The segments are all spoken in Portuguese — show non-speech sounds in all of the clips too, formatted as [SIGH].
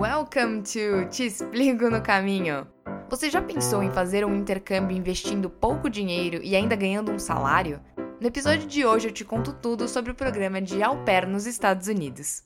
Welcome to Te Explico no Caminho. Você já pensou em fazer um intercâmbio investindo pouco dinheiro e ainda ganhando um salário? No episódio de hoje eu te conto tudo sobre o programa de au pair nos Estados Unidos.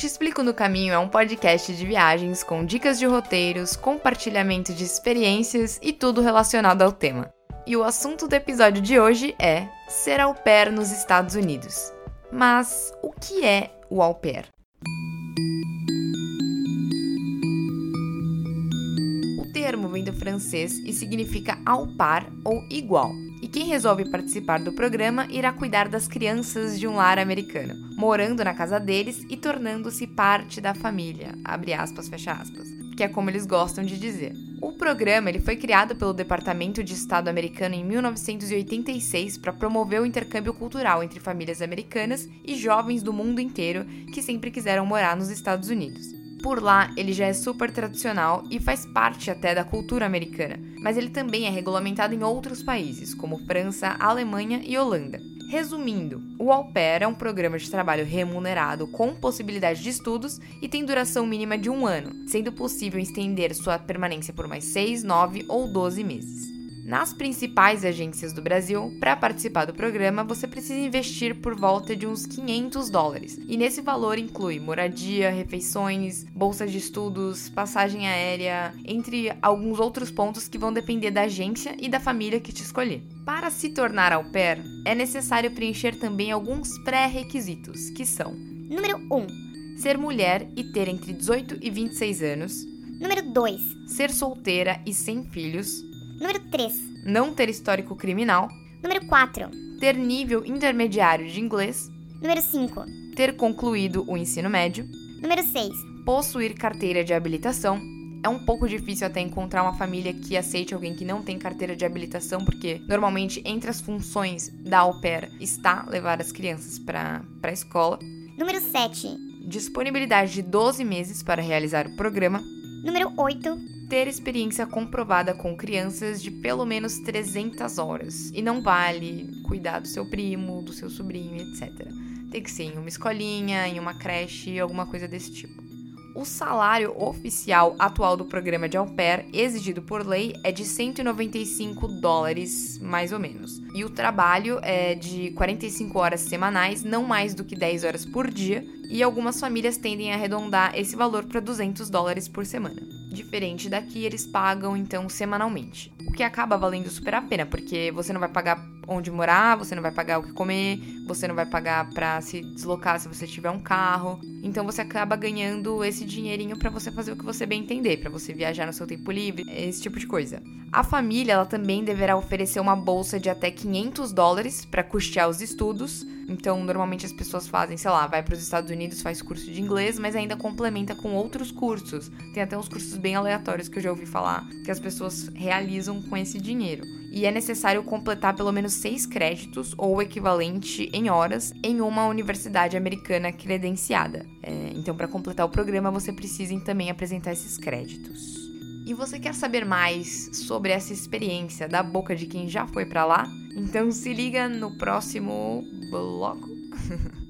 Te Explico no Caminho é um podcast de viagens com dicas de roteiros, compartilhamento de experiências e tudo relacionado ao tema. E o assunto do episódio de hoje é ser au pair nos Estados Unidos. Mas o que é o au pair? O termo vem do francês e significa au par ou igual, quem resolve participar do programa irá cuidar das crianças de um lar americano, morando na casa deles e tornando-se parte da família, abre aspas, fecha aspas, que é como eles gostam de dizer. O programa ele foi criado pelo Departamento de Estado americano em 1986 para promover o intercâmbio cultural entre famílias americanas e jovens do mundo inteiro que sempre quiseram morar nos Estados Unidos. Por lá, ele já é super tradicional e faz parte até da cultura americana, mas ele também é regulamentado em outros países, como França, Alemanha e Holanda. Resumindo, o Au Pair é um programa de trabalho remunerado com possibilidade de estudos e tem duração mínima de um ano, sendo possível estender sua permanência por mais 6, 9 ou 12 meses. Nas principais agências do Brasil, para participar do programa, você precisa investir por volta de uns 500 dólares. E nesse valor inclui moradia, refeições, bolsa de estudos, passagem aérea, entre alguns outros pontos que vão depender da agência e da família que te escolher. Para se tornar au pair, é necessário preencher também alguns pré-requisitos, que são: Número 1. Ser mulher e ter entre 18 e 26 anos. Número 2. Ser solteira e sem filhos Número 3. Não ter histórico criminal. Número 4. Ter nível intermediário de inglês. Número 5. Ter concluído o ensino médio. Número 6. Possuir carteira de habilitação. É um pouco difícil até encontrar uma família que aceite alguém que não tem carteira de habilitação, porque normalmente entre as funções da au pair está levar as crianças para a escola. Número 7. Disponibilidade de 12 meses para realizar o programa. Número 8 ter experiência comprovada com crianças de pelo menos 300 horas. E não vale cuidar do seu primo, do seu sobrinho, etc. Tem que ser em uma escolinha, em uma creche, alguma coisa desse tipo. O salário oficial atual do programa de au pair, exigido por lei, é de 195 dólares, mais ou menos. E o trabalho é de 45 horas semanais, não mais do que 10 horas por dia, e algumas famílias tendem a arredondar esse valor para 200 dólares por semana. Diferente daqui, eles pagam então semanalmente, o que acaba valendo super a pena, porque você não vai pagar onde morar, você não vai pagar o que comer, você não vai pagar para se deslocar se você tiver um carro. Então você acaba ganhando esse dinheirinho para você fazer o que você bem entender, para você viajar no seu tempo livre, esse tipo de coisa. A família ela também deverá oferecer uma bolsa de até 500 dólares para custear os estudos. Então, normalmente as pessoas fazem, sei lá, vai para os Estados Unidos, faz curso de inglês, mas ainda complementa com outros cursos. Tem até uns cursos bem aleatórios que eu já ouvi falar que as pessoas realizam com esse dinheiro e é necessário completar pelo menos seis créditos ou o equivalente em horas em uma universidade americana credenciada. É, então, para completar o programa, você precisa também apresentar esses créditos. E você quer saber mais sobre essa experiência da boca de quem já foi para lá? Então se liga no próximo bloco. [LAUGHS]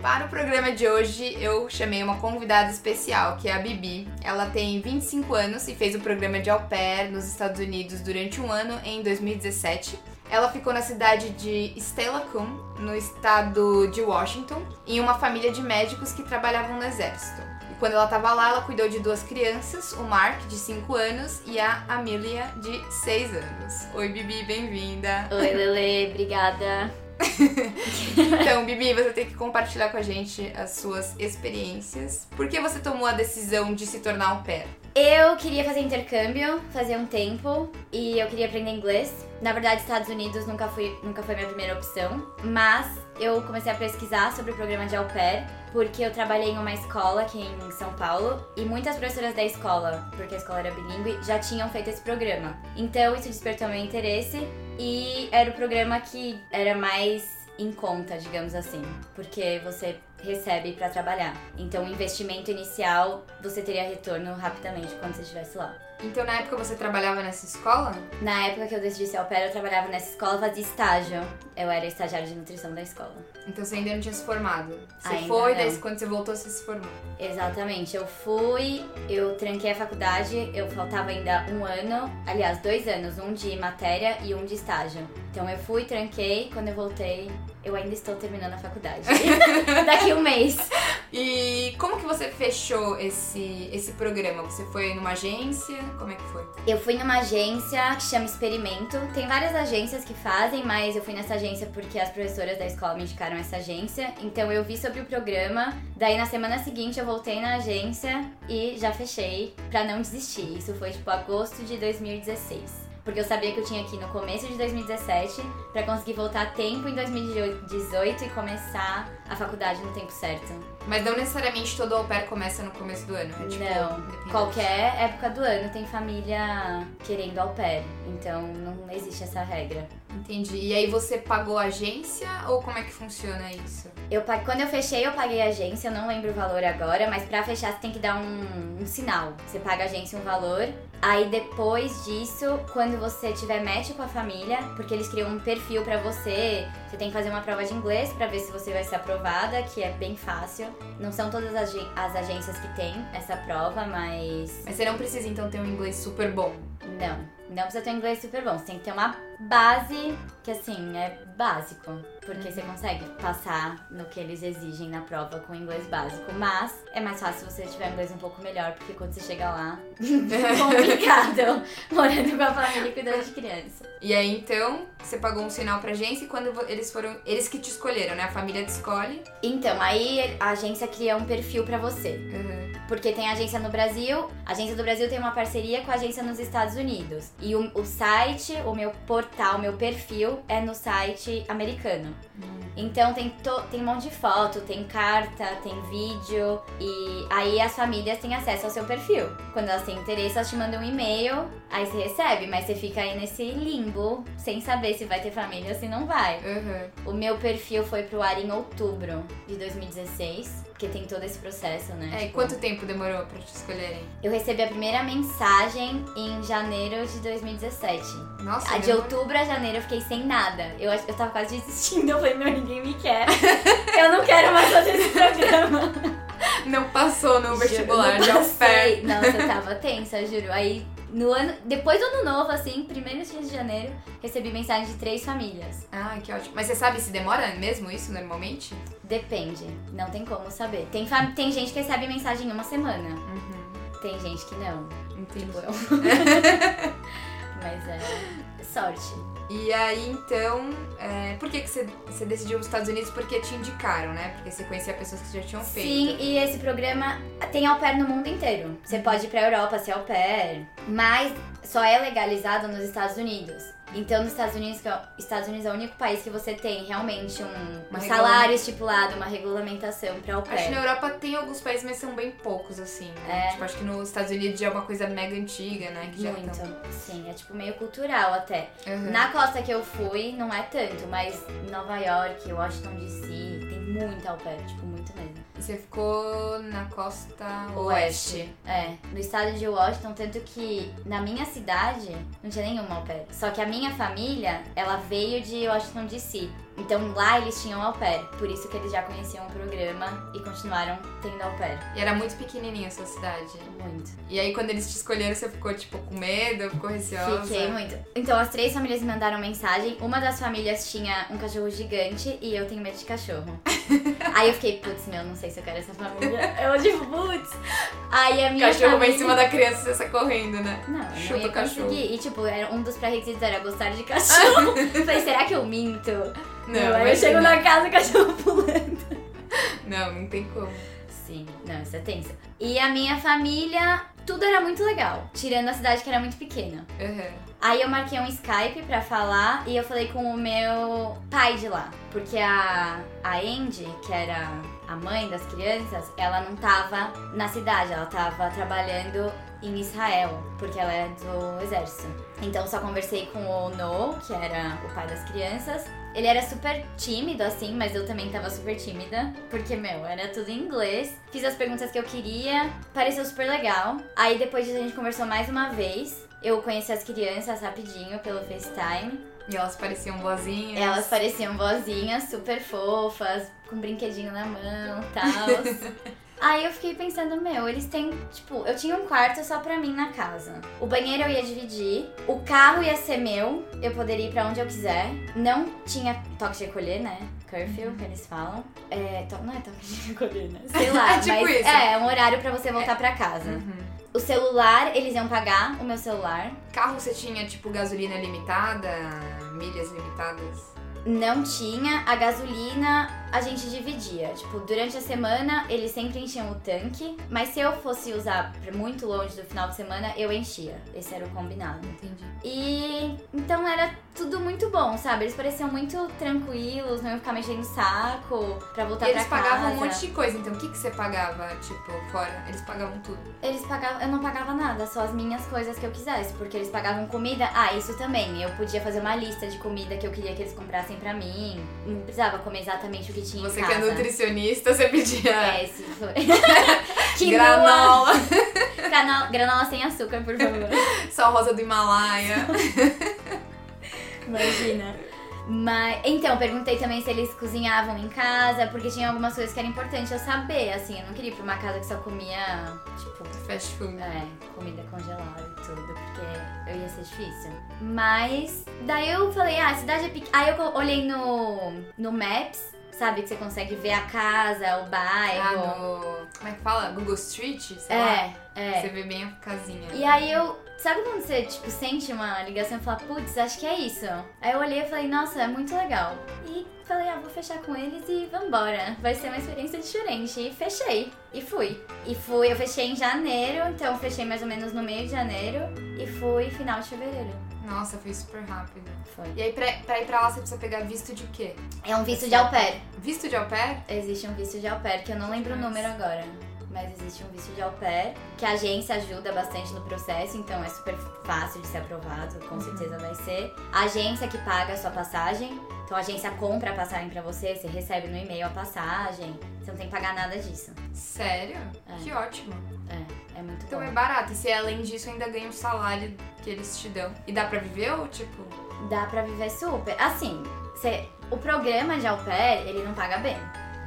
Para o programa de hoje, eu chamei uma convidada especial, que é a Bibi. Ela tem 25 anos e fez o programa de au pair nos Estados Unidos durante um ano em 2017. Ela ficou na cidade de Steilacoom, no estado de Washington, em uma família de médicos que trabalhavam no exército. E quando ela estava lá, ela cuidou de duas crianças, o Mark, de 5 anos, e a Amelia, de 6 anos. Oi, Bibi, bem-vinda! Oi, Lele, obrigada! [LAUGHS] então, Bibi, você tem que compartilhar com a gente as suas experiências. Por que você tomou a decisão de se tornar um pair? Eu queria fazer intercâmbio, fazia um tempo, e eu queria aprender inglês. Na verdade, Estados Unidos nunca, fui, nunca foi minha primeira opção, mas eu comecei a pesquisar sobre o programa de au pair, porque eu trabalhei em uma escola aqui em São Paulo, e muitas professoras da escola, porque a escola era bilíngue, já tinham feito esse programa. Então isso despertou meu interesse, e era o programa que era mais em conta, digamos assim, porque você recebe para trabalhar. Então, o investimento inicial você teria retorno rapidamente quando você estivesse lá. Então, na época você trabalhava nessa escola? Na época que eu decidi ser au pair, eu trabalhava nessa escola, fazia estágio. Eu era estagiária de nutrição da escola. Então você ainda não tinha se formado. Você Ainda foi, não. daí quando você voltou, você se formou. Exatamente. Eu fui, eu tranquei a faculdade, eu faltava ainda um ano, aliás, dois anos, um de matéria e um de estágio. Então eu fui, tranquei, quando eu voltei, eu ainda estou terminando a faculdade. [LAUGHS] Daqui um mês. E como que você fechou esse, esse programa? Você foi numa agência? Como é que foi? Eu fui numa agência que chama Experimento. Tem várias agências que fazem, mas eu fui nessa agência porque as professoras da escola me indicaram essa agência. Então eu vi sobre o programa. Daí na semana seguinte eu voltei na agência e já fechei pra não desistir. Isso foi tipo agosto de 2016. Porque eu sabia que eu tinha aqui no começo de 2017 pra conseguir voltar a tempo em 2018 e começar a faculdade no tempo certo. Mas não necessariamente todo au pair começa no começo do ano. É, tipo, Não, qualquer época do ano tem família querendo au pair. Então não existe essa regra. Entendi. E aí você pagou a agência ou como é que funciona isso? Eu, quando eu fechei, eu paguei a agência, eu não lembro o valor agora, mas pra fechar você tem que dar um, um sinal. Você paga a agência um valor. Aí depois disso, quando você tiver match com a família, porque eles criam um perfil pra você, você tem que fazer uma prova de inglês pra ver se você vai ser aprovada, que é bem fácil. Não são todas as agências que têm essa prova, mas Mas você não precisa então ter um inglês super bom. Não, não precisa ter um inglês super bom. Você tem que ter uma base que, assim, é básico. Porque você consegue passar no que eles exigem na prova com inglês básico. Mas é mais fácil se você tiver inglês um pouco melhor, porque quando você chega lá, [LAUGHS] é complicado. [LAUGHS] Morando com a família e cuidando de criança. E aí então você pagou um sinal pra agência e quando eles foram. Eles que te escolheram, né? A família te escolhe. Então, aí a agência cria um perfil pra você. Uhum. Porque tem agência no Brasil, a agência do Brasil tem uma parceria com a agência nos Estados Unidos. E o, o site, o meu portal, o meu perfil é no site americano. Então tem, to- tem um monte de foto, tem carta, tem vídeo e aí as famílias têm acesso ao seu perfil. Quando elas têm interesse, elas te mandam um e-mail, aí você recebe, mas você fica aí nesse limbo sem saber se vai ter família ou se não vai. Uhum. O meu perfil foi pro ar em outubro de 2016, porque tem todo esse processo, né? É, e Tipo, quanto tempo demorou pra te escolherem? Eu recebi a primeira mensagem em janeiro de 2017. Nossa, A de demorou. outubro a janeiro eu fiquei sem nada. Eu, acho- eu tava quase desistindo. [LAUGHS] Eu falei, meu, ninguém me quer. eu não quero mais fazer esse programa. Não passou no vestibular não Nossa, eu tava tensa, juro. Aí, no ano, depois do ano novo, assim, primeiros dias de janeiro, recebi mensagem de três famílias. Ah, que ótimo. Mas você sabe se demora mesmo isso normalmente? Depende, não tem como saber. Tem, fam- tem gente que recebe mensagem em uma semana. Uhum. Tem gente que não. Entendi. Tipo eu. [LAUGHS] Mas é sorte. E aí, então, é, por que, que você, você decidiu os Estados Unidos? Porque te indicaram, né? Porque você conhecia pessoas que já tinham feito. Sim, e esse programa tem au pair no mundo inteiro. Você pode ir pra Europa ser au pair, mas só é legalizado nos Estados Unidos. Então, nos Estados Unidos, que é, Estados Unidos é o único país que você tem realmente um, um salário estipulado, uma regulamentação pra au Acho que pair. na Europa tem alguns países, mas são bem poucos, assim. Né? É. Tipo, acho que nos Estados Unidos já é uma coisa mega antiga, né? Que já Muito, tão- sim, é tipo meio cultural até. Uhum. Na costa que eu fui, não é tanto, mas Nova York, Washington DC, tem muita au pair, tipo, muito mesmo. Você ficou na costa oeste. É, no estado de Washington, tanto que na minha cidade não tinha nenhuma au pair. Só que a minha família, ela veio de Washington DC. Então lá eles tinham au pair. Por isso que eles já conheciam o programa e continuaram tendo au pair. E era muito pequenininha a sua cidade. Muito. E aí, quando eeles te escolheram, você ficou, tipo, com medo? Ficou receosa? Fiquei muito. Então as três famílias me mandaram mensagem. Uma das famílias tinha um cachorro gigante e eu tenho medo de cachorro. [LAUGHS] Aí eu fiquei, putz, meu, não sei se eu quero essa família. Eu, tipo, putz. Aí a minha cachorro vai família... em cima da criança e você sai correndo, né? Não, ia o cachorro. conseguir. E, tipo, um dos pré-requisitos era gostar de cachorro. [LAUGHS] Falei, será que eu minto? Não, eu chego na casa e cachorro pulando. Não, não tem como. Sim, não, isso é tenso. E a minha família, tudo era muito legal, tirando a cidade que era muito pequena. Uhum. Aí eu marquei um Skype pra falar e eu falei com o meu pai de lá. Porque a, a Andy, que era a mãe das crianças, ela não tava na cidade, ela tava trabalhando em Israel, porque ela é do exército. Então só conversei com o No, que era o pai das crianças. Ele era super tímido, assim, mas eu também tava super tímida. Porque, meu, era tudo em inglês. Fiz as perguntas que eu queria, pareceu super legal. Aí depois disso a gente conversou mais uma vez. Eu conheci as crianças rapidinho pelo FaceTime. E elas pareciam boazinhas. Elas pareciam vozinhas, super fofas, com um brinquedinho na mão e tal. [LAUGHS] Aí eu fiquei pensando, meu, eles têm, tipo, eu tinha um quarto só pra mim na casa. O banheiro eu ia dividir, o carro ia ser meu, eu poderia ir pra onde eu quiser. Não tinha toque de recolher, né? Curfew, que eles falam. É, to- não é toque de [LAUGHS] recolher, né? Sei lá, [LAUGHS] É tipo mas isso. é um horário pra você voltar pra casa. Uhum. O celular, eles iam pagar o meu celular. Carro você tinha, tipo, gasolina limitada, milhas limitadas? Não tinha. A gasolina a gente dividia. Tipo, durante a semana eles sempre enchiam o tanque. Mas se eu fosse usar muito longe do final de semana, eu enchia. Esse era o combinado. Entendi. E então era tudo muito bom, sabe? Eles pareciam muito tranquilos, não iam ficar mexendo o saco pra voltar E eles pra pagavam casa. um monte de coisa, então o que, que você pagava, tipo, fora? Eles pagavam tudo. Eles pagavam, eu não pagava nada, só as minhas coisas que eu quisesse, porque eles pagavam comida. Ah, isso também. Eu podia fazer uma lista de comida que eu queria que eles comprassem pra mim. Não precisava comer exatamente o que tinha Você em que casa. é nutricionista, você pedia É, esse foi. [LAUGHS] Granola, Granola, granola sem açúcar, por favor. sal rosa do Himalaia. Imagina. Mas, então, perguntei também se eles cozinhavam em casa, porque tinha algumas coisas que era importante eu saber, assim, eu não queria ir pra uma casa que só comia, tipo, Fast food. é, comida congelada e tudo, porque eu ia ser difícil. Mas, daí eu falei, ah, a cidade é pequena. Aí eu olhei no, no Maps, sabe, que você consegue ver a casa, o Ah, bairro. no... Como é que fala? Google Street? Sei lá. é, é. Você vê bem a casinha. E aí eu. Sabe quando você, tipo, sente uma ligação e fala, putz, acho que é isso? Aí eu olhei e falei, nossa, é muito legal. E falei, ah, vou fechar com eles e vambora. Vai ser uma experiência diferente. E fechei. E fui. E fui, eu fechei em janeiro, então fechei mais ou menos no meio de janeiro. E fui final de fevereiro. Nossa, foi super rápido. Foi. E aí, pra, pra ir pra lá, você precisa pegar visto de quê? É um visto de au pair. Visto de au pair? Existe um visto de au pair, que eu não lembro o número agora. Mas existe um visto de au pair, que a agência ajuda bastante no processo, então é super fácil de ser aprovado, com certeza vai ser. A agência que paga a sua passagem, então a agência compra a passagem pra você, você recebe no e-mail a passagem, você não tem que pagar nada disso. Sério? É. Que ótimo. É, é muito Então bom. é barato. E se além disso ainda ganha o salário que eles te dão. E dá pra viver ou tipo. Dá pra viver super. Assim, você- o programa de au pair, ele não paga bem.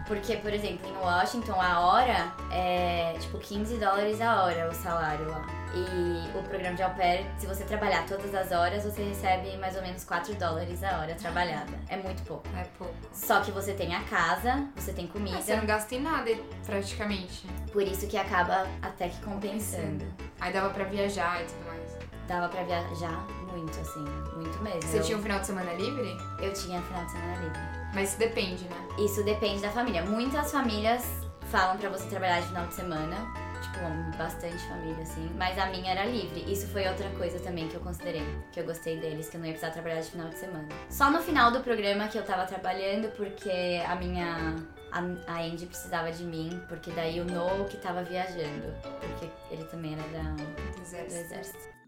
Porque, por exemplo, em Washington, a hora é tipo 15 dólares a hora o salário lá. E o programa de au pair, se você trabalhar todas as horas, você recebe mais ou menos 4 dólares a hora trabalhada. É muito pouco. É pouco. Só que você tem a casa, você tem comida, Ah, você não gasta em nada, praticamente. por isso que acaba até que compensando. Aí dava pra viajar e tudo mais. Dava pra viajar muito, assim, muito mesmo. Você eu, tinha um final de semana livre? eu tinha final de semana livre. Mas isso depende, né? Isso depende da família. Muitas famílias falam pra você trabalhar de final de semana. Tipo, bastante família, assim. Mas a minha era livre. Isso foi outra coisa também que eu considerei. Que eu gostei deles, que eu não ia precisar trabalhar de final de semana. Só no final do programa que eu tava trabalhando, porque a minha. A, Andy precisava de mim, porque daí o No que tava viajando. Porque ele também era da, Do do exército.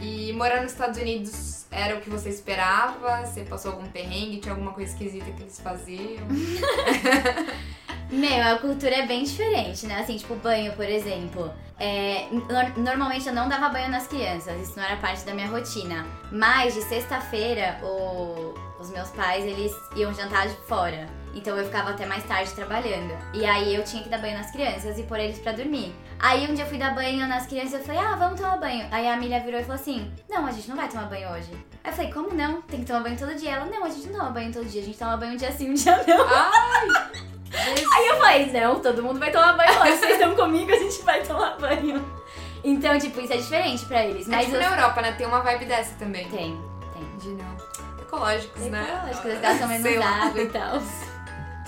E morar nos Estados Unidos era o que você esperava? Você passou algum perrengue? Tinha alguma coisa esquisita que eles faziam? [LAUGHS] Meu, a cultura é bem diferente, né? Assim, tipo, banho, por exemplo. É, nor- normalmente eu não dava banho nas crianças, isso não era parte da minha rotina. Mas de sexta-feira, o- os meus pais, eles iam jantar de fora. Então eu ficava até mais tarde trabalhando. E aí eu tinha que dar banho nas crianças e pôr eles pra dormir. Aí um dia eu fui dar banho nas crianças e eu falei, ah, vamos tomar banho. Aí a Amelia virou e falou assim, não, a gente não vai tomar banho hoje. Aí eu falei, como não? Tem que tomar banho todo dia. Ela, não, a gente não toma banho todo dia, a gente toma banho um dia sim, um dia não. Ai! [LAUGHS] Aí eu falei, não, todo mundo vai tomar banho hoje. Vocês estão comigo, a gente vai tomar banho. Então, tipo, isso é diferente pra eles. É Mas tipo os- na Europa, né? Tem uma vibe dessa também. Tem, tem. De não. Eu ecológicos, né? Ecológicos, eles gastam menos água e [LAUGHS] tal.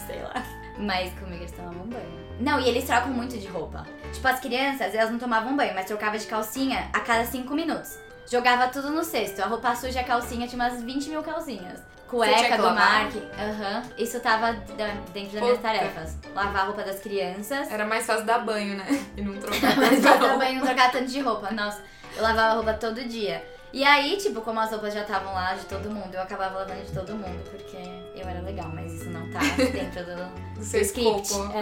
Sei lá. Mas comigo eles tomavam banho. Não, e eles trocam muito de roupa. Tipo, as crianças, elas não tomavam banho, mas trocava de calcinha a cada 5 minutos. Jogava tudo no cesto. A roupa suja, a calcinha, tinha umas 20 mil calcinhas. Cueca do? Mark. Aham. Isso tava dentro das minhas tarefas. Lavar a roupa das crianças. Era mais fácil dar banho, né? E não [LAUGHS] trocar Mas tanta pra roupa. também não trocar tanto de roupa. Nossa, eu lavava roupa todo dia. E aí, tipo, como as roupas já estavam lá de todo mundo, eu acabava lavando de todo mundo, porque eu era legal, mas isso não tá dentro do, Do do seu script. escopo.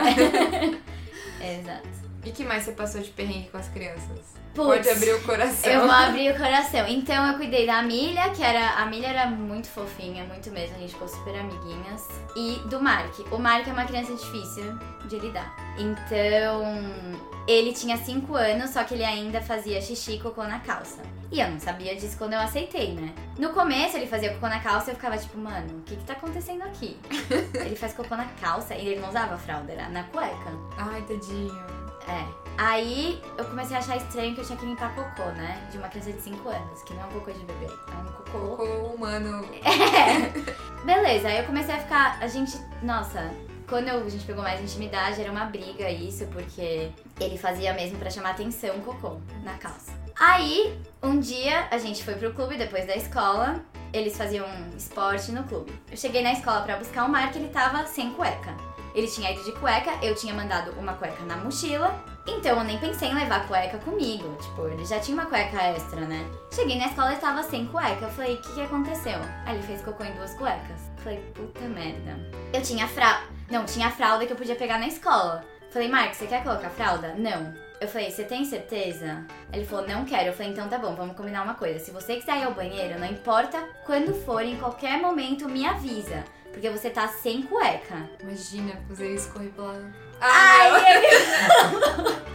É. [LAUGHS] Exato. E que mais você passou de perrengue com as crianças? Putz, Pode abrir o coração. Eu vou [LAUGHS] abrir o coração. Então eu cuidei da Milha, que era. A Milha era muito fofinha, muito mesmo. A gente ficou super amiguinhas. E do Mark. O Mark é uma criança difícil de lidar. Então. Ele tinha 5 anos, só que ele ainda fazia xixi e cocô na calça. E eu não sabia disso quando eu aceitei, né? No começo ele fazia cocô na calça e eu ficava tipo, mano, o que que tá acontecendo aqui? [LAUGHS] ele faz cocô na calça e ele não usava fralda, era na cueca. Ai, tadinho. É. Aí eu comecei a achar estranho que eu tinha que limpar cocô, né? De uma criança de 5 anos, que não é um cocô de bebê, é um cocô. Cocô humano. É. [LAUGHS] Beleza, aí eu comecei a ficar. A gente. Nossa, quando eu- a gente pegou mais intimidade, era uma briga isso, porque ele fazia mesmo pra chamar atenção o cocô na calça. Aí, um dia, a gente foi pro clube depois da escola. Eles faziam esporte no clube. Eu cheguei na escola pra buscar o Mark, ele tava sem cueca. Ele tinha ido de cueca, eu tinha mandado uma cueca na mochila. Então eu nem pensei em levar cueca comigo. Tipo, ele já tinha uma cueca extra, né? Cheguei na escola e tava sem cueca. Eu falei, o que, que aconteceu? Aí ele fez cocô em duas cuecas. Eu falei, puta merda. Eu tinha fralda. Não, tinha fralda que eu podia pegar na escola. Falei, Marcos, você quer colocar fralda? Não. Eu falei, você tem certeza? Ele falou, não quero. Eu falei, então tá bom, vamos combinar uma coisa. Se você quiser ir ao banheiro, não importa quando for, em qualquer momento, me avisa. Porque você tá sem cueca. Imagina fazer isso correr pela. Ai, Ai, ele... [LAUGHS]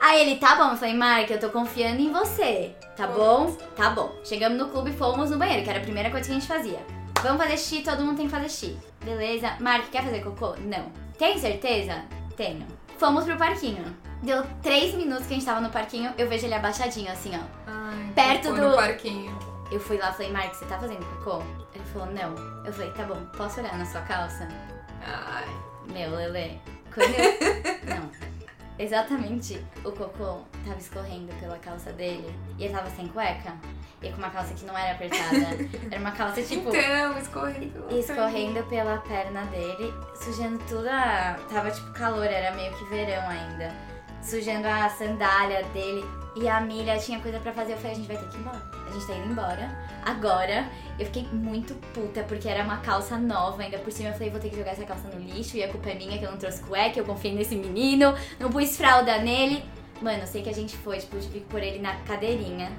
Aí ele, tá bom. Eu falei, Mark, eu tô confiando em você. Tá bom? Tá bom. Chegamos no clube e fomos no banheiro, que era a primeira coisa que a gente fazia. Vamos fazer xixi, todo mundo tem que fazer xixi. Beleza. Mark, quer fazer cocô? Não. Tem certeza? Tenho. Fomos pro parquinho. Deu três minutos que a gente tava no parquinho, eu vejo ele abaixadinho, assim, ó. Ai, Perto do- No parquinho. Eu fui lá e falei, Mark, você tá fazendo cocô? Ele falou, não. Eu falei, tá bom, posso olhar na sua calça? Ai. Meu, Lele, quando eu... [LAUGHS] Não. Exatamente. O cocô tava escorrendo pela calça dele e ele tava sem cueca. E com uma calça que não era apertada. [LAUGHS] Era uma calça tipo. Então, escorrendo. Escorrendo pela perna dele, sujando tudo a. Tava tipo calor, era meio que verão ainda. Sujando a sandália dele. E a milha tinha coisa pra fazer. Eu falei, a gente vai ter que ir embora. A gente tá indo embora. Agora, eu fiquei muito puta, porque era uma calça nova. Ainda por cima, eu falei, vou ter que jogar essa calça no lixo. E a culpa é minha que eu não trouxe cueca. Eu confiei nesse menino. Não pus fralda nele. Mano, eu sei que a gente foi, tipo, tive que pôr ele na cadeirinha.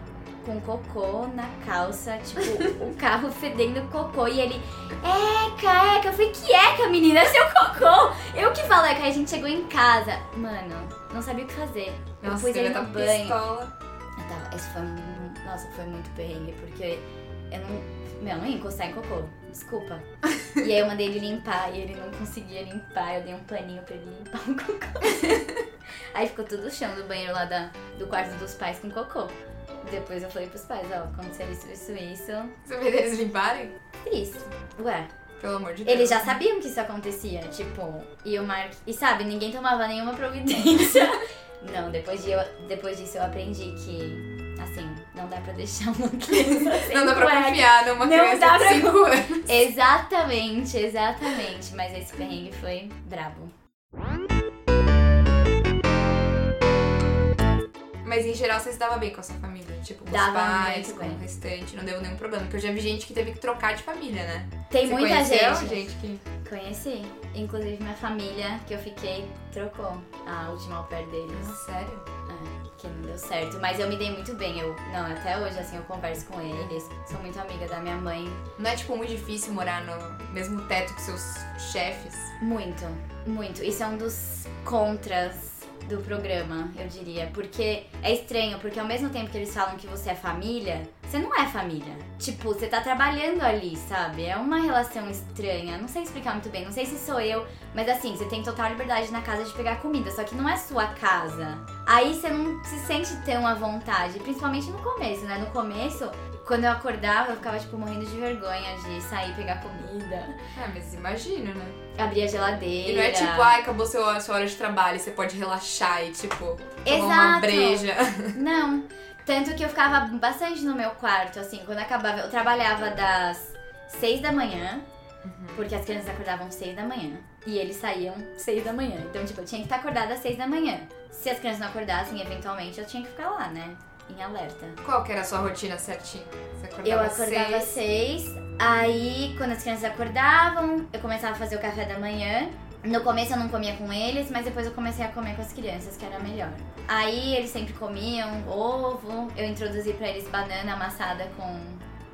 Com cocô na calça, tipo, o carro fedendo cocô. E ele, Eca, Eca. Eu falei, que Eca, menina? É seu cocô. Eu que falo Eca. Aí a gente chegou em casa. Mano, não sabia o que fazer. eu Nossa, pus ele no banho. pistola. Eu tava, esse foi, nossa, foi muito perrengue, porque eu não, meu, eu não ia encostar em cocô, desculpa. [LAUGHS] E aí eu mandei ele limpar e ele não conseguia limpar, eu dei um paninho pra ele limpar o cocô. [LAUGHS] Aí ficou tudo o chão do banheiro lá da, do quarto dos pais com cocô. Depois eu falei pros pais, ó, aconteceu isso, isso, isso. Você vê eles limparem? Isso. Ué, Pelo amor de Deus. eles já sabiam que isso acontecia, tipo, e o Mark. E sabe, ninguém tomava nenhuma providência. [LAUGHS] Não, depois, de eu, depois disso eu aprendi que, assim, não dá pra deixar uma criança sem Não dá pra cueca. confiar numa Não criança dá de pra 5 anos. Exatamente, exatamente. Mas esse perrengue foi brabo. Mas em geral você se dava bem com a sua família? Tipo, com os Dava pais, muito com o restante, não deu nenhum problema. Porque eu já vi gente que teve que trocar de família, né? Tem Você muita conheceu gente. gente que. Conheci. Inclusive minha família, que eu fiquei, trocou a última au pair deles. Ah, sério? É, que não deu certo. Mas eu me dei muito bem. Eu, não, até hoje, assim, eu converso com eles. Sou muito amiga da minha mãe. Não é, tipo, muito difícil morar no mesmo teto que seus chefes? Muito, muito. Isso é um dos contras do programa, eu diria. Porque é estranho, porque ao mesmo tempo que eles falam que você é família, você não é família. Tipo, você tá trabalhando ali, sabe? É uma relação estranha. Não sei explicar muito bem, não sei se sou eu, mas assim, você tem total liberdade na casa de pegar comida, só que não é sua casa. Aí você não se sente tão à vontade, principalmente no começo, né? No começo, quando eu acordava, eu ficava, tipo, morrendo de vergonha de sair pegar comida, É, mas imagina, né? Abrir a geladeira. E não é tipo, ai, acabou seu, sua hora de trabalho, você pode relaxar e, tipo, tomar uma breja. [LAUGHS] Não. Tanto que eu ficava bastante no meu quarto, assim, quando acabava. Eu trabalhava das seis da manhã, porque as crianças acordavam seis da manhã. E eles saíam seis da manhã. Então, tipo, eu tinha que estar acordada às seis da manhã. Se as crianças não acordassem, eventualmente, eu tinha que ficar lá, né? Em alerta. Qual que era a sua rotina certinha? Você acordava Eu acordava às seis? seis, aí quando as crianças acordavam, eu começava a fazer o café da manhã. No começo eu não comia com eles, mas depois eu comecei a comer com as crianças, que era melhor. Aí eles sempre comiam ovo, eu introduzi pra eles banana amassada com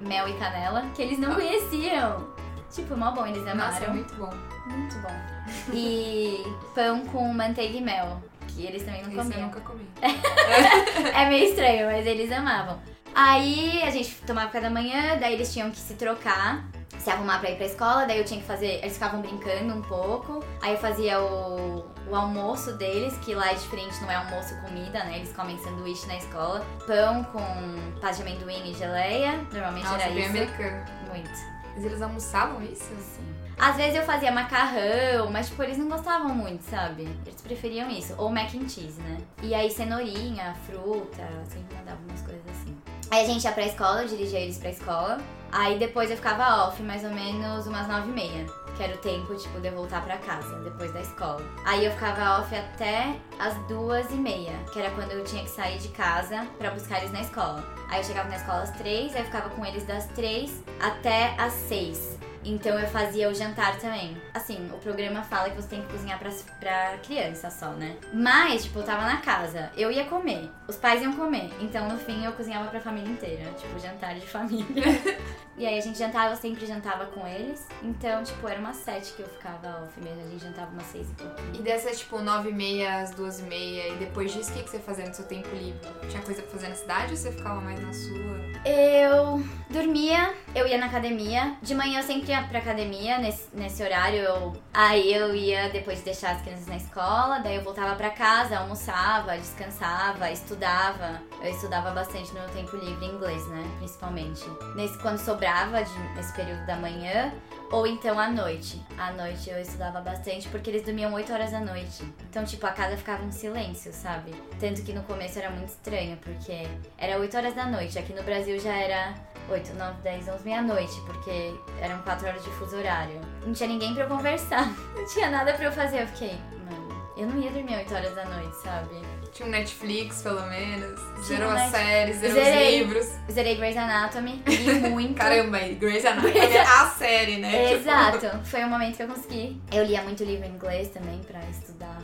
mel e canela, que eles não conheciam. Tipo, mó bom, eles amaram. Nossa, muito bom. Muito bom. E pão com manteiga e mel, que eles também não Isso eu comiam. nunca comi. [LAUGHS] É meio estranho, mas eles amavam. Aí a gente tomava café da manhã, daí eles tinham que se trocar, se arrumar pra ir pra escola, daí eu tinha que fazer. Eles ficavam brincando um pouco. Aí eu fazia o, o almoço deles, que lá é diferente, não é almoço comida, né? Eles comem sanduíche na escola. Pão com pasta de amendoim e geleia. Normalmente Nossa, era bem isso. americano. Muito. Mas eles almoçavam isso? Sim. Às vezes eu fazia macarrão, mas tipo, eles não gostavam muito, sabe? Eles preferiam isso. Ou mac and cheese, né? E aí cenourinha, fruta, sempre mandava umas coisas assim. Aí a gente ia pra escola, eu dirigia eles pra escola. Aí depois eu ficava off, mais ou menos umas nove e meia. Que era o tempo, tipo, de eu voltar pra casa, depois da escola. Aí eu ficava off até as duas e meia, que era quando eu tinha que sair de casa pra buscar eles na escola. Aí eu chegava na escola às três, aí eu ficava com eles das três até às seis. Então eu fazia o jantar também. Assim, o programa fala que você tem que cozinhar pra, pra criança só, né? Mas, tipo, eu tava na casa, eu ia comer, os pais iam comer. Então, no fim, eu cozinhava pra família inteira. Tipo, jantar de família. [LAUGHS] e aí a gente jantava, eu sempre jantava com eles. Então, tipo, era umas sete que eu ficava off mesmo. A gente jantava umas seis e pouquinho. E dessas, tipo, nove e meia às duas e meia, e depois disso, o que, que você fazia no seu tempo livre? Tinha coisa pra fazer na cidade ou você ficava mais na sua? Eu dormia, eu ia na academia. De manhã eu sempre ia pra academia, nesse, nesse horário. Eu, aí eu ia depois de deixar as crianças na escola, daí eu voltava pra casa, almoçava, descansava, estudava. Eu estudava bastante no meu tempo livre inglês, né? Principalmente. Nesse, quando sobrava de, nesse período da manhã, ou então à noite. À noite eu estudava bastante porque eles dormiam 8 horas da noite. Então, tipo, a casa ficava em silêncio, sabe? Tanto que no começo era muito estranho, porque era 8 horas da noite. Aqui no Brasil já era 8, 9, 10, 11, meia-noite, porque eram 4 horas de fuso horário. Não tinha ninguém pra eu conversar. [LAUGHS] Não tinha nada pra eu fazer. Eu fiquei, mano, eu não ia dormir 8 horas da noite, sabe? Tinha um Netflix, pelo menos. Tinha zerou um as Net- séries, zerou Zerei. os livros. Zerei Grey's Anatomy, li [LAUGHS] muito. Caramba, e [LAUGHS] Grey's Anatomy é a série, né? Tipo, Exato, foi um momento que eu consegui. Eu lia muito livro em inglês também pra estudar,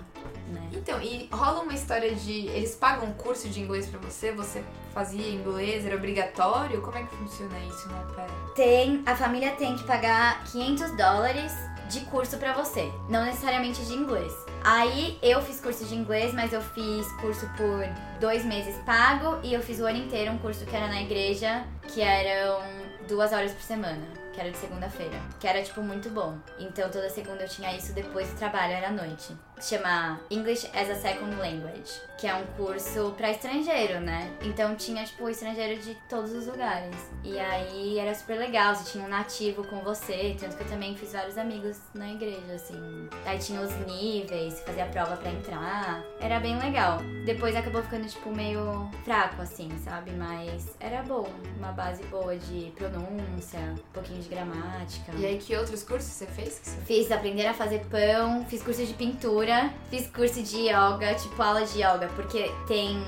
né? Então, e rola uma história de. Eles pagam um curso de inglês pra você? Você fazia inglês? Era obrigatório? Como é que funciona isso no pair? Tem, a família tem que pagar 500 dólares de curso pra você, não necessariamente de inglês. Aí eu fiz curso de inglês, mas eu fiz curso por dois meses pago e eu fiz o ano inteiro um curso que era na igreja, que eram duas horas por semana, que era de segunda-feira, que era tipo muito bom. Então toda segunda eu tinha isso depois do trabalho, era à noite. Chama English as a Second Language, que é um curso pra estrangeiro, né? Então tinha tipo estrangeiro de todos os lugares. E aí era super legal, você tinha um nativo com você, tanto que eu também fiz vários amigos na igreja, assim. Aí tinha os níveis, fazia a prova pra entrar. Era bem legal. Depois acabou ficando tipo meio fraco assim, sabe? Mas era bom, uma base boa de pronúncia, um pouquinho de gramática. E aí, que outros cursos você fez? Fiz aprender a fazer pão, fiz curso de pintura, fiz curso de yoga, tipo aula de yoga, porque tem.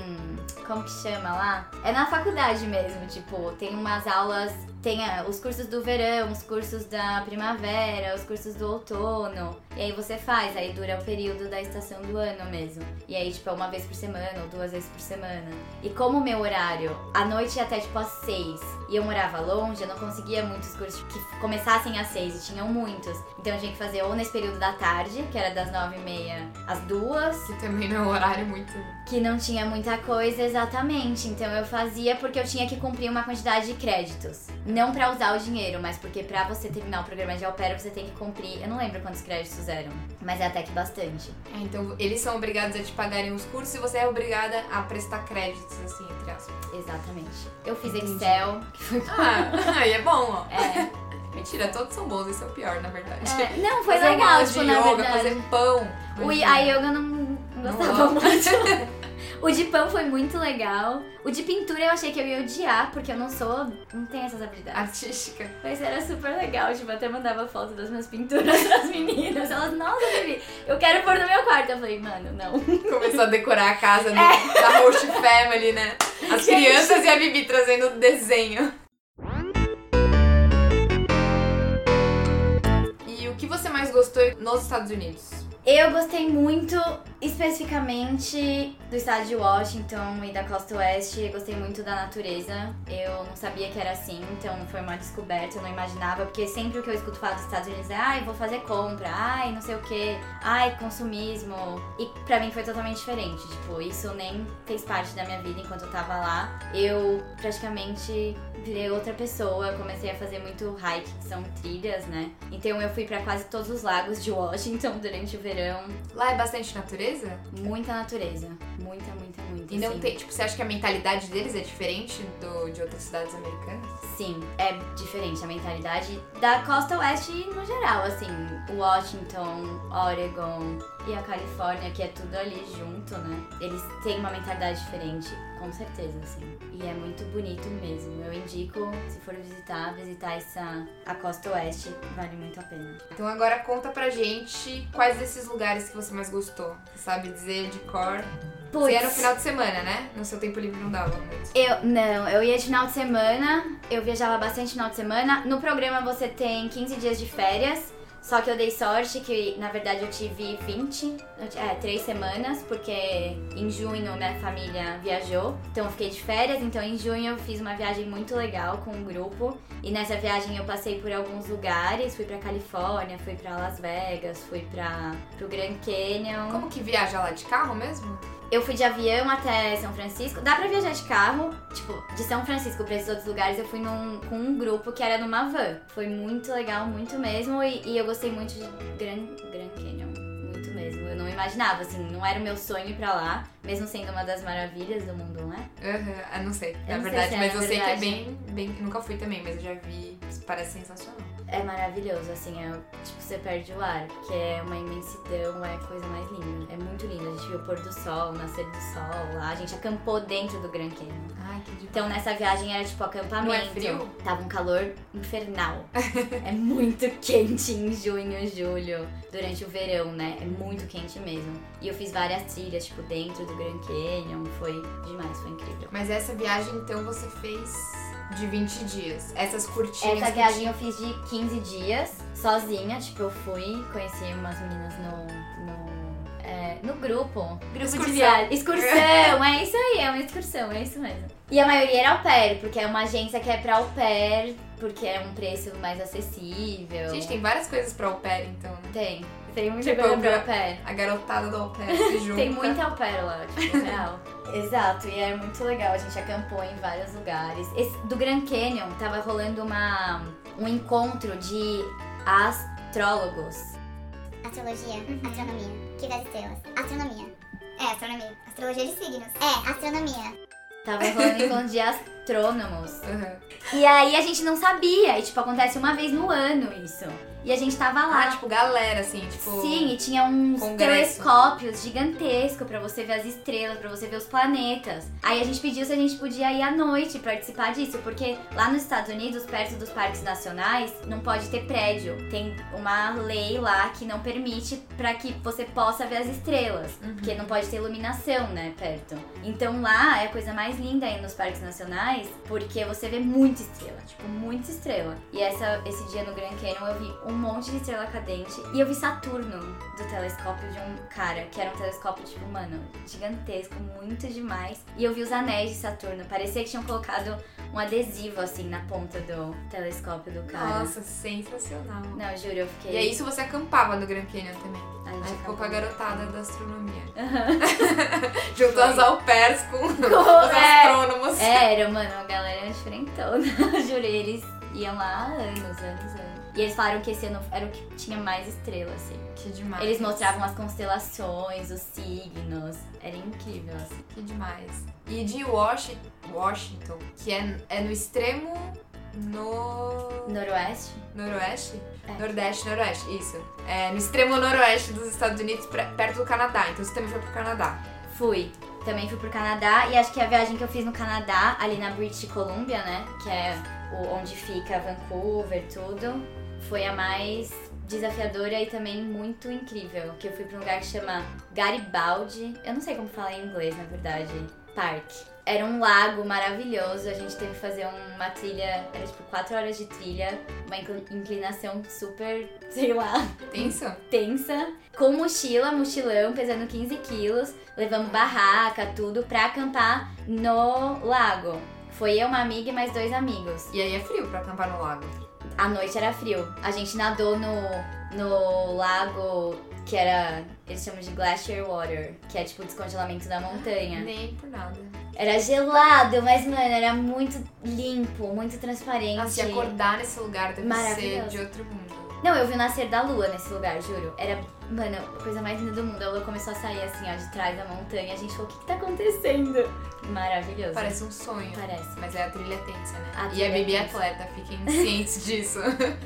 Como que chama lá? É na faculdade mesmo, tipo, tem umas aulas. Tem ah, os cursos do verão, os cursos da primavera, os cursos do outono. E aí você faz, aí dura o período da estação do ano mesmo. E aí, tipo, é uma vez por semana ou duas vezes por semana. E como o meu horário, à noite ia até tipo às seis, e eu morava longe, eu não conseguia muitos cursos que começassem às seis, e tinham muitos. Então eu tinha que fazer ou nesse período da tarde, que era das nove e meia às duas, Que também não é um horário muito. que não tinha muita coisa, exatamente. Então eu fazia porque eu tinha que cumprir uma quantidade de créditos. Não pra usar o dinheiro, mas porque pra você terminar o programa de au pair, você tem que cumprir. Eu não lembro quantos créditos eram, mas é até que bastante. É, então eles são obrigados a te pagarem os cursos e você é obrigada a prestar créditos, assim, entre aspas. Exatamente. Eu fiz Entendi. Excel, que foi. Ah, [LAUGHS] aí é bom, ó. É, [LAUGHS] Mentira, todos são bons, esse é o pior, na verdade. é, não, [LAUGHS] foi fazer legal, tipo, de na yoga, verdade. fazer pão. O, a yoga não, não Não gostava gosto. muito. O de pão foi muito legal. O de pintura eu achei que eu ia odiar, porque eu não sou. não tenho essas habilidades. Artística. Mas era super legal, tipo, até mandava foto das minhas pinturas [LAUGHS] pras meninas. Elas, nossa, Vivi, eu quero pôr no meu quarto. Eu falei, mano, não. Começou a decorar a casa do, [LAUGHS] da host family, né? As Gente. crianças e a Bibi trazendo desenho. E o que você mais gostou nos Estados Unidos? Eu gostei muito, especificamente, do estado de Washington e da costa oeste. Eu gostei muito da natureza. Eu não sabia que era assim, então foi uma descoberta, eu não imaginava. Porque sempre que eu escuto falar dos Estados Unidos é ai, vou fazer compra, ai, não sei o que, ai, consumismo. E pra mim foi totalmente diferente. Tipo, isso nem fez parte da minha vida enquanto eu tava lá. Eu praticamente virei outra pessoa, comecei a fazer muito hike, que são trilhas, né? Então eu fui pra quase todos os lagos de Washington durante o verão. Lá é bastante natureza? Muita natureza. Muita, muita, muita. E não sim. tem, tipo, você acha que a mentalidade deles é diferente do, de outras cidades americanas? Sim, é diferente a mentalidade da costa oeste no geral, assim, Washington, Oregon e a Califórnia, que é tudo ali junto, né? Eles têm uma mentalidade diferente, com certeza, assim. E é muito bonito mesmo. Eu indico, se for visitar, visitar essa a costa oeste, vale muito a pena. Então agora conta pra gente quais desses lugares que você mais gostou. Você sabe dizer de cor? Você ia no final de semana, né? No seu tempo livre não dava muito. Eu, não, eu ia de final de semana, eu viajava bastante final de semana. No programa você tem 15 dias de férias, só que eu dei sorte que, na verdade, eu tive 20, eu ti- é, 3 semanas, porque em junho minha família viajou, então eu fiquei de férias, então em junho eu fiz uma viagem muito legal com um grupo, e nessa viagem eu passei por alguns lugares, fui pra Califórnia, fui pra Las Vegas, fui pra, pro Grand Canyon. Como que viaja lá? De carro mesmo? Eu fui de avião até São Francisco. Dá pra viajar de carro. Tipo, de São Francisco pra esses outros lugares, eu fui num- com um grupo que era numa van. Foi muito legal, muito mesmo. E, e eu gostei muito de Grand, Grand Canyon. Muito mesmo. Eu não imaginava, assim, não era o meu sonho ir pra lá. Mesmo sendo uma das maravilhas do mundo, não é? Aham, ah, não sei, na não sei verdade, se é, mas eu sei que é verdade. bem, bem. Nunca fui também, mas eu já vi. Parece sensacional. É maravilhoso, assim, é, tipo, você perde o ar, porque é uma imensidão, é a coisa mais linda. É muito lindo. A gente viu o pôr do sol, o nascer do sol lá. A gente acampou dentro do Grand Canyon. Ai, que demais. Então nessa viagem era tipo acampamento. Não é frio? Tava um calor infernal. é muito [LAUGHS] quente em junho, julho, durante o verão, né? É muito quente mesmo. E eu fiz várias trilhas, tipo, dentro do Grand Canyon. Foi demais, foi incrível. Mas essa viagem, então, você fez de 20 dias. Essas curtinhas. Essa viagem eu fiz de 15 dias, sozinha. Tipo, eu fui, conheci umas meninas no. no é, no grupo. Grupo Excursão. de viagem. Excursão, é isso aí, é uma excursão, é isso mesmo. E a maioria era au pair, porque é uma agência que é pra au pair, porque é um preço mais acessível. Gente, tem várias coisas pra au pair, então, né? Tem. Tem muita Tipo, pra au pair. A garotada do au [LAUGHS] pair se junta. Tem muita au pair lá, tipo, [LAUGHS] real. Exato, e é muito legal. A gente acampou em vários lugares. Esse- do Grand Canyon tava rolando uma, um encontro de astrólogos. Astrologia, astronomia, que das estrelas. Astronomia. É, astronomia. Astrologia de signos. É, astronomia. Tava rolando um encontro de astrônomos. Aham. E aí a gente não sabia. E tipo, acontece uma vez no ano isso. E a gente tava lá. Ah, tipo, galera, assim, tipo. Sim, e tinha uns Congresso. telescópios gigantescos pra você ver as estrelas, pra você ver os planetas. Aí a gente pediu se a gente podia ir à noite participar disso, porque lá nos Estados Unidos, perto dos parques nacionais, não pode ter prédio. Tem uma lei lá que não permite pra que você possa ver as estrelas, Uhum. porque não pode ter iluminação, né, perto. Então lá é a coisa mais linda aí nos parques nacionais, porque você vê muita estrela, tipo, muita estrela. E essa, esse dia no Grand Canyon eu vi um monte de estrela cadente e eu vi Saturno do telescópio de um cara, que era um telescópio, tipo, mano, gigantesco, muito demais. E eu vi os anéis de Saturno, parecia que tinham colocado um adesivo assim na ponta do telescópio do cara. Nossa, sensacional. Não, juro, eu fiquei. E é isso você acampava no Grand Canyon também. A gente Aí ficou com a garotada da astronomia. Aham. [LAUGHS] Juntou as au pairs com [LAUGHS] os é. astrônomos. É, era, mano, a galera diferentona. [LAUGHS] Juro, eles iam lá há anos, anos, anos. E eles falaram que esse ano era o que tinha mais estrela, assim. Que demais. Eles mostravam as constelações, os signos. Era incrível, assim. Que demais. E de Washi- Washington, que é, é no extremo no... Noroeste? Noroeste? É. Nordeste, noroeste, isso. É no extremo noroeste dos Estados Unidos, perto do Canadá. Então você também foi pro Canadá. Fui. Também fui pro Canadá e acho que a viagem que eu fiz no Canadá, ali na British Columbia, né? Que é o, onde fica Vancouver, tudo, foi a mais desafiadora e também muito incrível. Que eu fui pra um lugar que chama Garibaldi. Eu não sei como falar em inglês, na verdade. Park. Era um lago maravilhoso, a gente teve que fazer uma trilha, era tipo 4 horas de trilha, uma inclin- inclinação super, [LAUGHS] sei lá, Tenso? tensa, com mochila, mochilão, pesando 15 quilos, levamos barraca, tudo, pra acampar no lago. Foi eu, uma amiga e mais dois amigos. E aí é frio pra acampar no lago. A noite era frio. A gente nadou no, no lago que era. Eles chamam de glacier water, que é tipo o descongelamento da montanha. Nem por nada. Era gelado, mas, mano, era muito limpo, muito transparente. Ah, se acordar nesse lugar deve ser de outro mundo. Não, eu vi o nascer da lua nesse lugar, juro. Era, mano, a coisa mais linda do mundo. A lua começou a sair assim, ó, de trás da montanha. A gente falou, o que, que tá acontecendo? Maravilhoso. Parece um sonho. Parece. Mas é a trilha tensa, né? A e trilha é bebê atleta, fiquem cientes [LAUGHS] disso.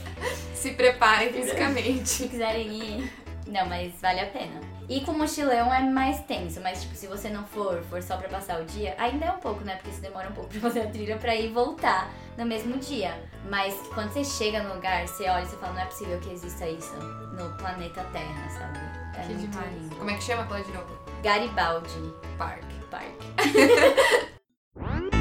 [LAUGHS] Se preparem fisicamente. Se quiserem ir. Não, mas vale a pena. E com mochilão é mais tenso, mas tipo, se você não for, for só pra passar o dia, ainda é um pouco, né? Porque você demora um pouco pra [LAUGHS] fazer a trilha pra ir e voltar no mesmo dia. Mas quando você chega no lugar, você olha e você fala, não é possível que exista isso no planeta Terra, sabe? É que muito demais. lindo. Como é que chama? Fala de novo. Garibaldi Park. Park. [LAUGHS]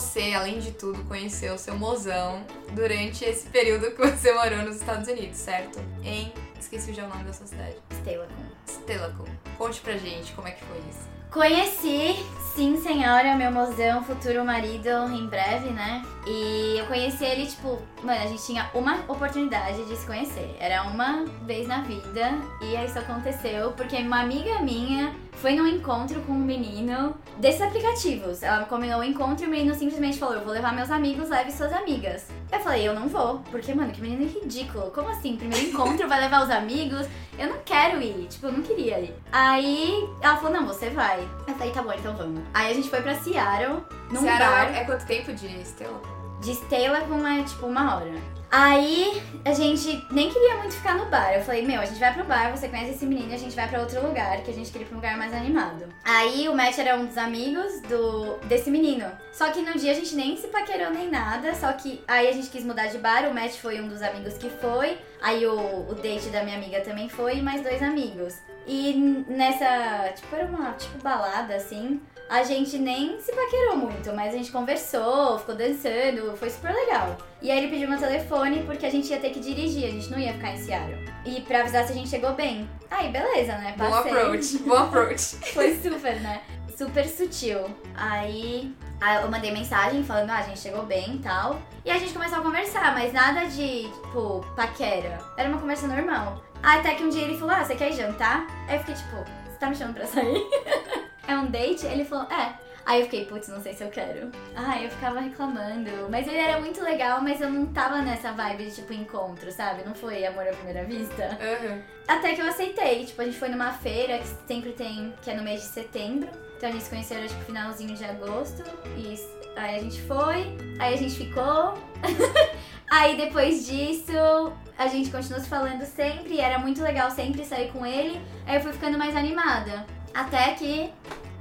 você, além de tudo, conheceu o seu mozão durante esse período que você morou nos Estados Unidos, certo? Em. Esqueci já o nome da sua cidade. Steilacoom. Steilacoom. Conte pra gente como é que foi isso. Conheci, sim, senhora, meu mozão, futuro marido, em breve, né? E eu conheci ele, tipo, mano, a gente tinha uma oportunidade de se conhecer. Era uma vez na vida. E isso aconteceu porque uma amiga minha foi num encontro com um menino desses aplicativos. Ela combinou o encontro e o menino simplesmente falou: Eu vou levar meus amigos, leve suas amigas. Eu falei: Eu não vou. Porque, mano, que menino ridículo. Como assim? Primeiro encontro vai levar os amigos? Eu não quero ir. Tipo, eu não queria ir. Aí ela falou: Não, você vai. Eu falei: Tá bom, então vamos. Aí a gente foi pra Seattle, num Ceará bar. é quanto tempo de Steilacoom? De Stella com é tipo uma hora. Aí a gente nem queria muito ficar no bar. Eu falei, meu, a gente vai pro bar, você conhece esse menino, a gente vai pra outro lugar, que a gente queria ir pra um lugar mais animado. Aí o Matt era um dos amigos do desse menino. Só que no dia a gente nem se paquerou nem nada, só que aí a gente quis mudar de bar, o Matt foi um dos amigos que foi, aí o, o date da minha amiga também foi, e mais dois amigos. E nessa, tipo, era uma tipo balada assim. A gente nem se paquerou muito, mas a gente conversou, ficou dançando, foi super legal. E aí ele pediu meu telefone porque a gente ia ter que dirigir, a gente não ia ficar em Seattle. E pra avisar se a gente chegou bem. Aí, beleza, né? Bom Passei. approach, bom approach. [LAUGHS] Foi super, né? Super sutil. Aí aí eu mandei mensagem falando, ah, a gente chegou bem e tal. E a gente começou a conversar, mas nada de, tipo, paquera. Era uma conversa normal. Até que um dia ele falou, ah, você quer jantar? Aí eu fiquei tipo, você tá me chamando pra sair? [LAUGHS] é um date? Ele falou, é. Aí eu fiquei, putz, não sei se eu quero. Ai, eu ficava reclamando. Mas ele era muito legal, mas eu não tava nessa vibe de, tipo, encontro, sabe? Não foi amor à primeira vista. Aham. Até que eu aceitei. Tipo, a gente foi numa feira que sempre tem, que é no mês de setembro. Então a gente se conheceu, tipo, finalzinho de agosto. E aí a gente foi, aí a gente ficou. [LAUGHS] aí depois disso, a gente continuou se falando sempre. E era muito legal sempre sair com ele. Aí eu fui ficando mais animada. Até que,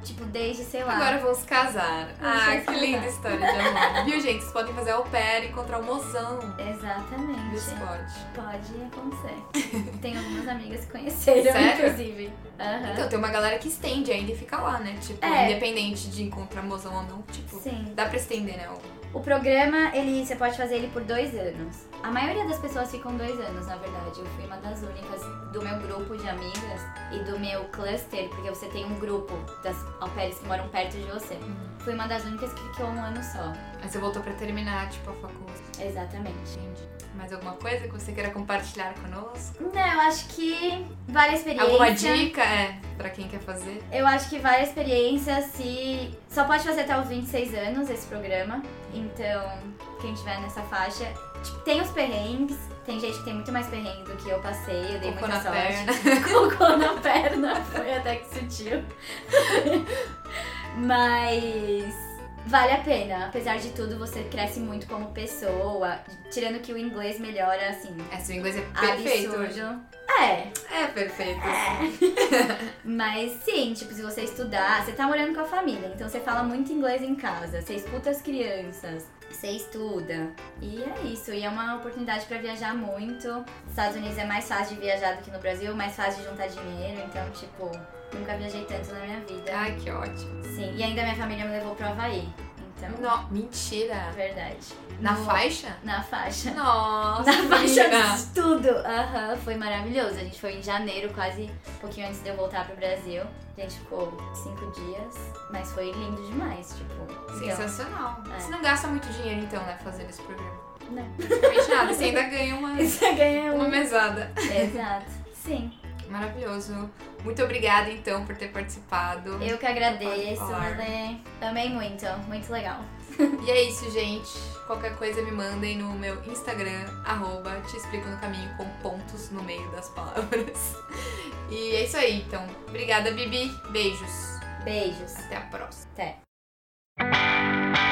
tipo, desde, sei lá. Agora vamos casar. Ah, que linda história de amor. [LAUGHS] Viu, gente? Vocês podem fazer au pair e encontrar o mozão Exatamente. do esporte. Pode acontecer. [LAUGHS] Tem algumas amigas que conheceram, Sério? inclusive. Aham. Então, tem uma galera que estende ainda e fica lá, né? Tipo, É. independente de encontrar mozão ou não. Tipo, Sim. dá pra estender, né? O- programa, ele, você pode fazer ele por dois anos. A maioria das pessoas ficam dois anos, na verdade. Eu fui uma das únicas do meu grupo de amigas e do meu cluster, porque você tem um grupo das au que moram perto de você. Fui uma das únicas que ficou um ano só. Aí você voltou pra terminar, tipo, a faculdade. Exatamente. Entendi. Mais alguma coisa que você queira compartilhar conosco? Não, eu acho que vale a experiência. Alguma dica, é, pra quem quer fazer? Eu acho que vale a experiência se. Só pode fazer até os 26 anos esse programa. Então, quem tiver nessa faixa. Tipo, tem os perrengues. Tem gente que tem muito mais perrengue do que eu passei. Eu dei Cocô muita na sorte. perna. [LAUGHS] Cocô na perna. Foi até que sutil. [LAUGHS] Mas. Vale a pena. Apesar de tudo, você cresce muito como pessoa. Tirando que o inglês melhora, assim. É, seu inglês é perfeito. Absurdo. É, É perfeito. [LAUGHS] Mas sim, tipo, se você estudar, você tá morando com a família, então você fala muito inglês em casa, você escuta as crianças, você estuda. E é isso, e é uma oportunidade pra viajar muito. Nos Estados Unidos é mais fácil de viajar do que no Brasil, mais fácil de juntar dinheiro, então, tipo, nunca viajei tanto na minha vida. Ai, que ótimo. Sim, e ainda minha família me levou pro Havaí. Então, Não, mentira. verdade. Na No- faixa? Na faixa. Nossa, Na faixa de tudo! Aham, foi maravilhoso. A gente foi em janeiro, quase um pouquinho antes de eu voltar pro Brasil. A gente ficou cinco dias, mas foi lindo demais, tipo. então- Sensacional. É. Você não gasta muito dinheiro, então, né, fazendo esse programa? Não. Praticamente nada. Você ainda ganha uma, [LAUGHS] Você ganha uma um. mesada. Exato. Sim. Maravilhoso. Muito obrigada, então, por ter participado. Eu que agradeço. Lê. Amei muito, muito legal. E é isso, gente. Qualquer coisa me mandem no meu Instagram, arroba te explico no caminho com pontos no meio das palavras. E é isso aí, então. Obrigada, Bibi. Beijos. Beijos. Até a próxima. Até.